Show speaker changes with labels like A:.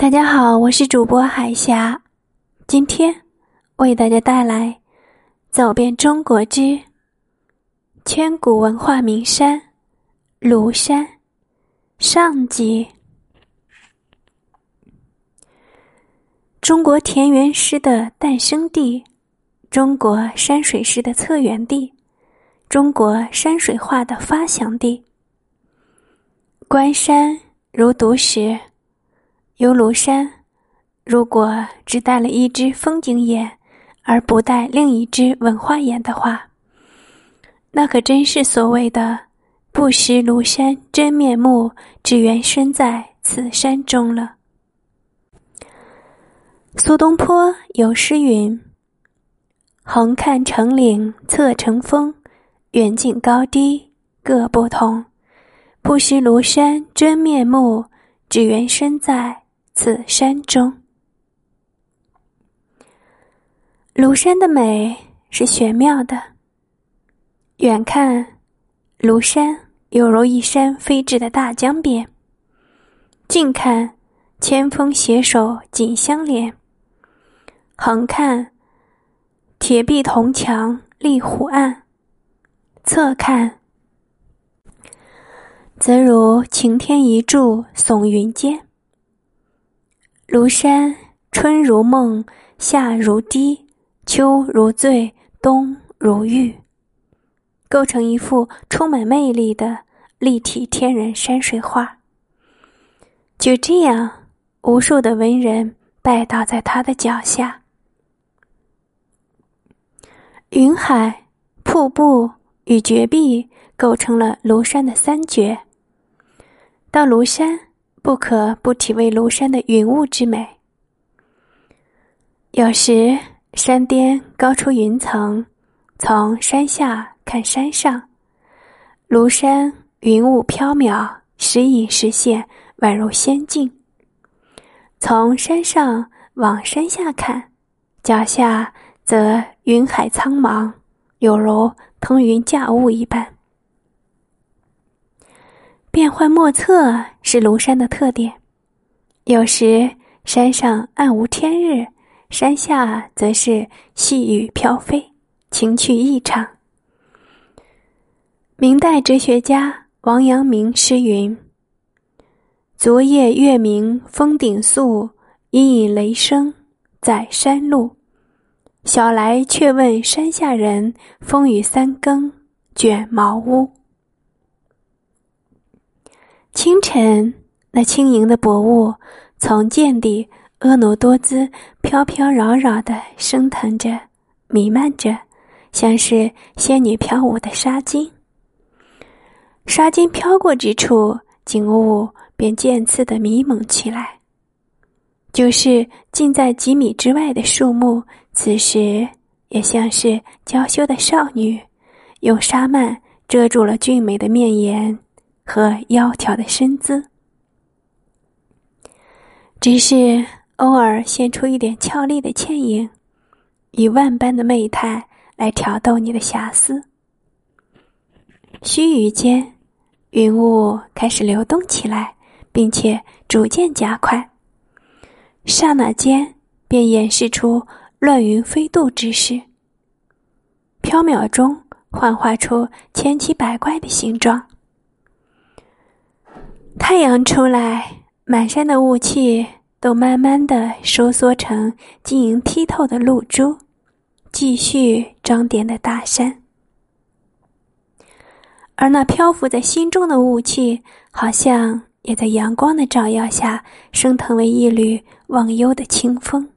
A: 大家好，我是主播海霞，今天为大家带来《走遍中国之千古文化名山庐山》上集。中国田园诗的诞生地，中国山水诗的策源地，中国山水画的发祥地。观山如读史。游庐山，如果只带了一只风景眼，而不带另一只文化眼的话，那可真是所谓的“不识庐山真面目，只缘身在此山中”了。苏东坡有诗云：“横看成岭侧成峰，远近高低各不同。不识庐山真面目，只缘身在。”此山中，庐山的美是玄妙的。远看，庐山犹如一山飞至的大江边；近看，千峰携手紧相连；横看，铁壁铜墙立湖岸；侧看，则如擎天一柱耸云间。庐山春如梦，夏如滴，秋如醉，冬如玉，构成一幅充满魅力的立体天然山水画。就这样，无数的文人拜倒在他的脚下。云海、瀑布与绝壁构成了庐山的三绝。到庐山。不可不体味庐山的云雾之美。有时山巅高出云层，从山下看山上，庐山云雾飘渺，时隐时现，宛如仙境；从山上往山下看，脚下则云海苍茫，有如腾云驾雾一般。变幻莫测是庐山的特点，有时山上暗无天日，山下则是细雨飘飞，情趣异常。明代哲学家王阳明诗云：“昨夜月明峰顶宿，隐隐雷声在山路。晓来却问山下人，风雨三更卷茅屋。”清晨，那轻盈的薄雾从涧底婀娜多姿、飘飘扰扰的升腾着、弥漫着，像是仙女飘舞的纱巾。纱巾飘过之处，景物便渐次的迷蒙起来。就是近在几米之外的树木，此时也像是娇羞的少女，用纱幔遮住了俊美的面颜。和窈窕的身姿，只是偶尔现出一点俏丽的倩影，以万般的媚态来挑逗你的遐思。须臾间，云雾开始流动起来，并且逐渐加快，刹那间便演示出乱云飞渡之势，缥缈中幻化出千奇百怪的形状。太阳出来，满山的雾气都慢慢的收缩成晶莹剔透的露珠，继续装点的大山。而那漂浮在心中的雾气，好像也在阳光的照耀下升腾为一缕忘忧的清风。